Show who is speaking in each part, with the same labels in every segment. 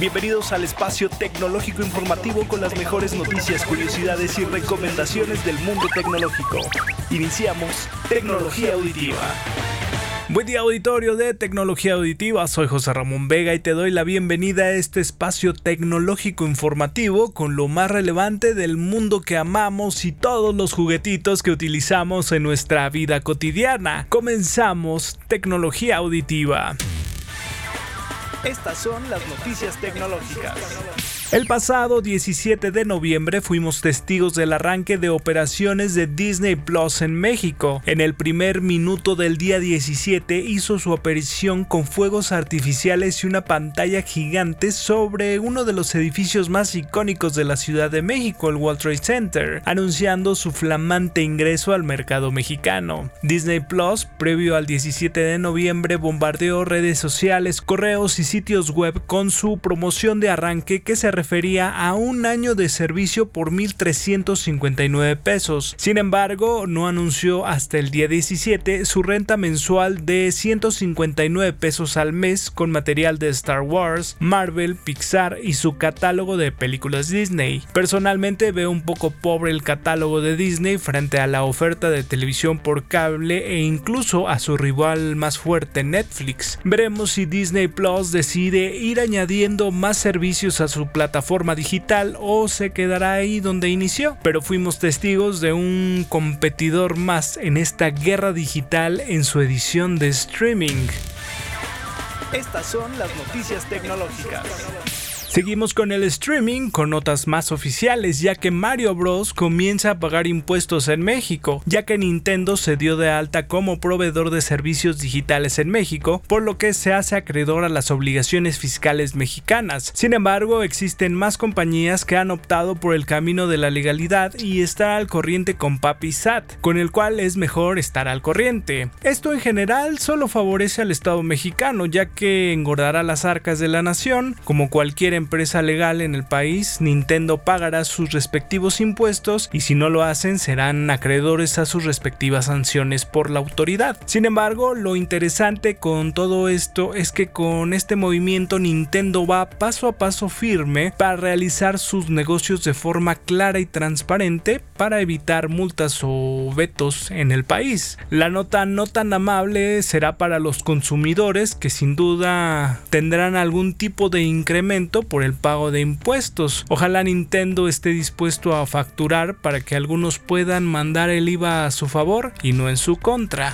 Speaker 1: Bienvenidos al espacio tecnológico informativo con las mejores noticias, curiosidades y recomendaciones del mundo tecnológico. Iniciamos Tecnología Auditiva. Buen día auditorio de Tecnología Auditiva, soy José Ramón Vega y te doy la bienvenida a este espacio tecnológico informativo con lo más relevante del mundo que amamos y todos los juguetitos que utilizamos en nuestra vida cotidiana. Comenzamos Tecnología Auditiva. Estas son las noticias tecnológicas. El pasado 17 de noviembre fuimos testigos del arranque de operaciones de Disney Plus en México. En el primer minuto del día 17 hizo su aparición con fuegos artificiales y una pantalla gigante sobre uno de los edificios más icónicos de la Ciudad de México, el World Trade Center, anunciando su flamante ingreso al mercado mexicano. Disney Plus, previo al 17 de noviembre, bombardeó redes sociales, correos y sitios web con su promoción de arranque que se refería a un año de servicio por 1.359 pesos. Sin embargo, no anunció hasta el día 17 su renta mensual de 159 pesos al mes con material de Star Wars, Marvel, Pixar y su catálogo de películas Disney. Personalmente veo un poco pobre el catálogo de Disney frente a la oferta de televisión por cable e incluso a su rival más fuerte Netflix. Veremos si Disney Plus decide ir añadiendo más servicios a su plataforma plataforma digital o se quedará ahí donde inició. Pero fuimos testigos de un competidor más en esta guerra digital en su edición de streaming. Estas son las noticias tecnológicas. Seguimos con el streaming con notas más oficiales ya que Mario Bros comienza a pagar impuestos en México, ya que Nintendo se dio de alta como proveedor de servicios digitales en México, por lo que se hace acreedor a las obligaciones fiscales mexicanas. Sin embargo, existen más compañías que han optado por el camino de la legalidad y estar al corriente con Papi Sat, con el cual es mejor estar al corriente. Esto en general solo favorece al Estado mexicano, ya que engordará las arcas de la nación, como cualquier empresa legal en el país, Nintendo pagará sus respectivos impuestos y si no lo hacen serán acreedores a sus respectivas sanciones por la autoridad. Sin embargo, lo interesante con todo esto es que con este movimiento Nintendo va paso a paso firme para realizar sus negocios de forma clara y transparente para evitar multas o vetos en el país. La nota no tan amable será para los consumidores que sin duda tendrán algún tipo de incremento por el pago de impuestos. Ojalá Nintendo esté dispuesto a facturar para que algunos puedan mandar el IVA a su favor y no en su contra.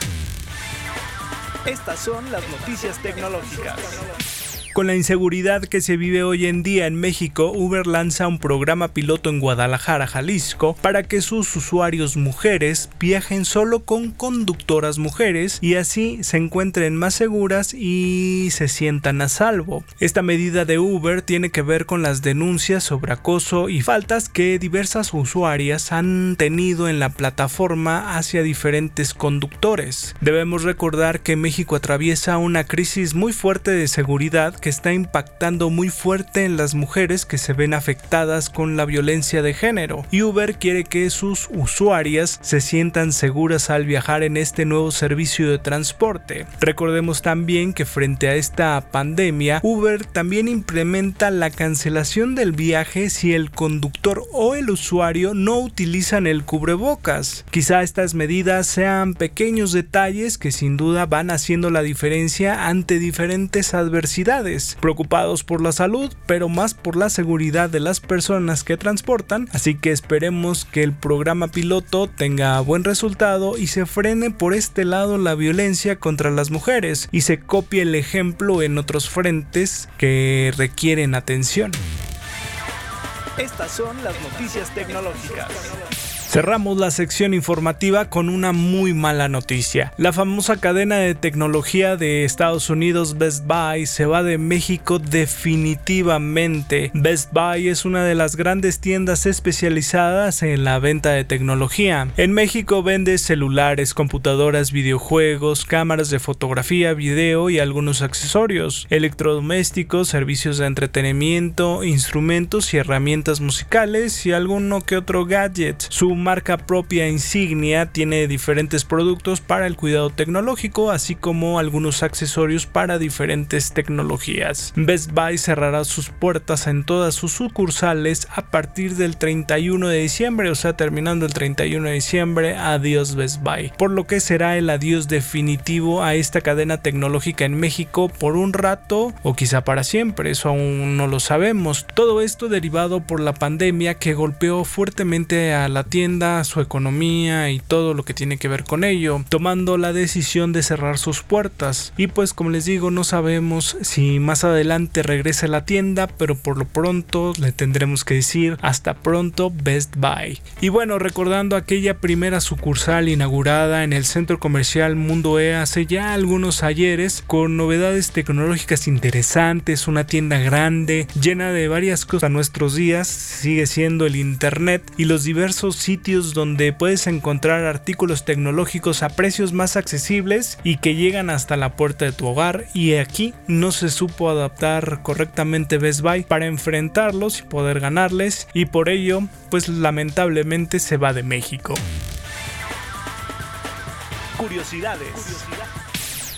Speaker 1: Estas son las noticias tecnológicas. Con la inseguridad que se vive hoy en día en México, Uber lanza un programa piloto en Guadalajara, Jalisco, para que sus usuarios mujeres viajen solo con conductoras mujeres y así se encuentren más seguras y se sientan a salvo. Esta medida de Uber tiene que ver con las denuncias sobre acoso y faltas que diversas usuarias han tenido en la plataforma hacia diferentes conductores. Debemos recordar que México atraviesa una crisis muy fuerte de seguridad que está impactando muy fuerte en las mujeres que se ven afectadas con la violencia de género y Uber quiere que sus usuarias se sientan seguras al viajar en este nuevo servicio de transporte. Recordemos también que frente a esta pandemia, Uber también implementa la cancelación del viaje si el conductor o el usuario no utilizan el cubrebocas. Quizá estas medidas sean pequeños detalles que sin duda van haciendo la diferencia ante diferentes adversidades preocupados por la salud, pero más por la seguridad de las personas que transportan, así que esperemos que el programa piloto tenga buen resultado y se frene por este lado la violencia contra las mujeres y se copie el ejemplo en otros frentes que requieren atención. Estas son las noticias tecnológicas. Cerramos la sección informativa con una muy mala noticia. La famosa cadena de tecnología de Estados Unidos Best Buy se va de México definitivamente. Best Buy es una de las grandes tiendas especializadas en la venta de tecnología. En México vende celulares, computadoras, videojuegos, cámaras de fotografía, video y algunos accesorios, electrodomésticos, servicios de entretenimiento, instrumentos y herramientas musicales y alguno que otro gadget. Su marca propia insignia tiene diferentes productos para el cuidado tecnológico, así como algunos accesorios para diferentes tecnologías. Best Buy cerrará sus puertas en todas sus sucursales a partir del 31 de diciembre, o sea, terminando el 31 de diciembre, adiós Best Buy, por lo que será el adiós definitivo a esta cadena tecnológica en México por un rato o quizá para siempre, eso aún no lo sabemos. Todo esto derivado por la pandemia que golpeó fuertemente a la tienda, su economía y todo lo que tiene que ver con ello, tomando la decisión de cerrar sus puertas. Y pues como les digo, no sabemos si más adelante regrese a la tienda, pero por lo pronto le tendremos que decir hasta pronto Best Buy. Y bueno, recordando aquella primera sucursal inaugurada en el centro comercial Mundo E hace ya algunos ayeres con novedades tecnológicas interesantes, una tienda grande, llena de varias cosas a nuestros días, sigue siendo el internet y los diversos sitios donde puedes encontrar artículos tecnológicos a precios más accesibles y que llegan hasta la puerta de tu hogar y aquí no se supo adaptar correctamente Best Buy para enfrentarlos y poder ganarles y por ello pues lamentablemente se va de México.
Speaker 2: Curiosidades.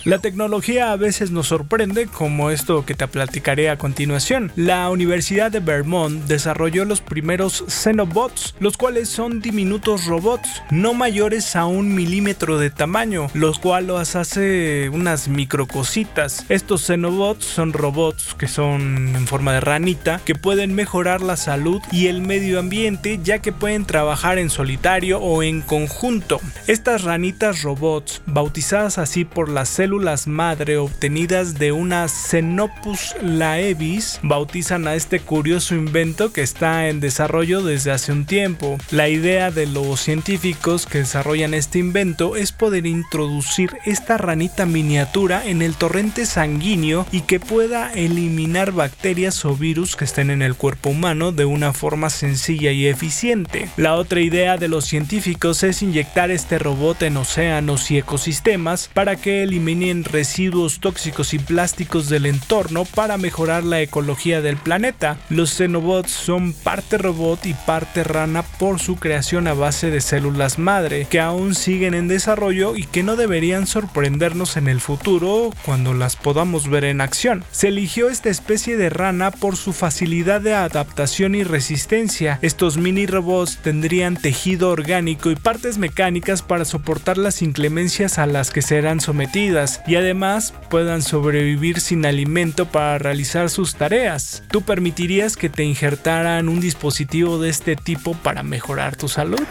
Speaker 1: La tecnología a veces nos sorprende, como esto que te platicaré a continuación. La Universidad de Vermont desarrolló los primeros Xenobots, los cuales son diminutos robots, no mayores a un milímetro de tamaño, los cuales hace unas microcositas. Estos Xenobots son robots que son en forma de ranita, que pueden mejorar la salud y el medio ambiente, ya que pueden trabajar en solitario o en conjunto. Estas ranitas robots, bautizadas así por las células células madre obtenidas de una Xenopus laevis bautizan a este curioso invento que está en desarrollo desde hace un tiempo. La idea de los científicos que desarrollan este invento es poder introducir esta ranita miniatura en el torrente sanguíneo y que pueda eliminar bacterias o virus que estén en el cuerpo humano de una forma sencilla y eficiente. La otra idea de los científicos es inyectar este robot en océanos y ecosistemas para que elimine residuos tóxicos y plásticos del entorno para mejorar la ecología del planeta. Los Xenobots son parte robot y parte rana por su creación a base de células madre, que aún siguen en desarrollo y que no deberían sorprendernos en el futuro cuando las podamos ver en acción. Se eligió esta especie de rana por su facilidad de adaptación y resistencia. Estos mini robots tendrían tejido orgánico y partes mecánicas para soportar las inclemencias a las que serán sometidas y además puedan sobrevivir sin alimento para realizar sus tareas. ¿Tú permitirías que te injertaran un dispositivo de este tipo para mejorar tu salud?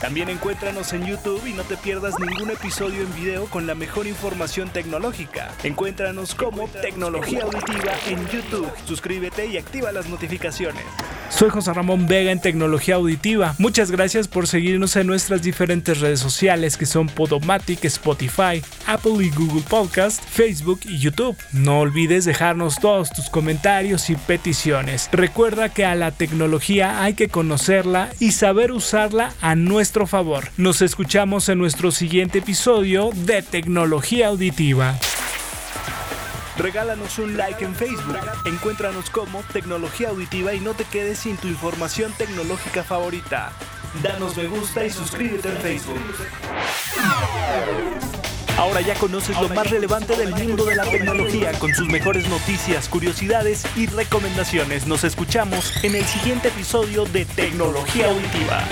Speaker 2: También encuéntranos en YouTube y no te pierdas ningún episodio en video con la mejor información tecnológica. Encuéntranos como Tecnología Auditiva en YouTube. Suscríbete y activa las notificaciones.
Speaker 1: Soy José Ramón Vega en Tecnología Auditiva. Muchas gracias por seguirnos en nuestras diferentes redes sociales que son Podomatic, Spotify, Apple y Google Podcast, Facebook y YouTube. No olvides dejarnos todos tus comentarios y peticiones. Recuerda que a la tecnología hay que conocerla y saber usarla a nuestro favor. Nos escuchamos en nuestro siguiente episodio de Tecnología Auditiva.
Speaker 2: Regálanos un like en Facebook. Encuéntranos como Tecnología Auditiva y no te quedes sin tu información tecnológica favorita. Danos me gusta y suscríbete en Facebook. Ahora ya conoces lo más relevante del mundo de la tecnología con sus mejores noticias, curiosidades y recomendaciones. Nos escuchamos en el siguiente episodio de Tecnología Auditiva.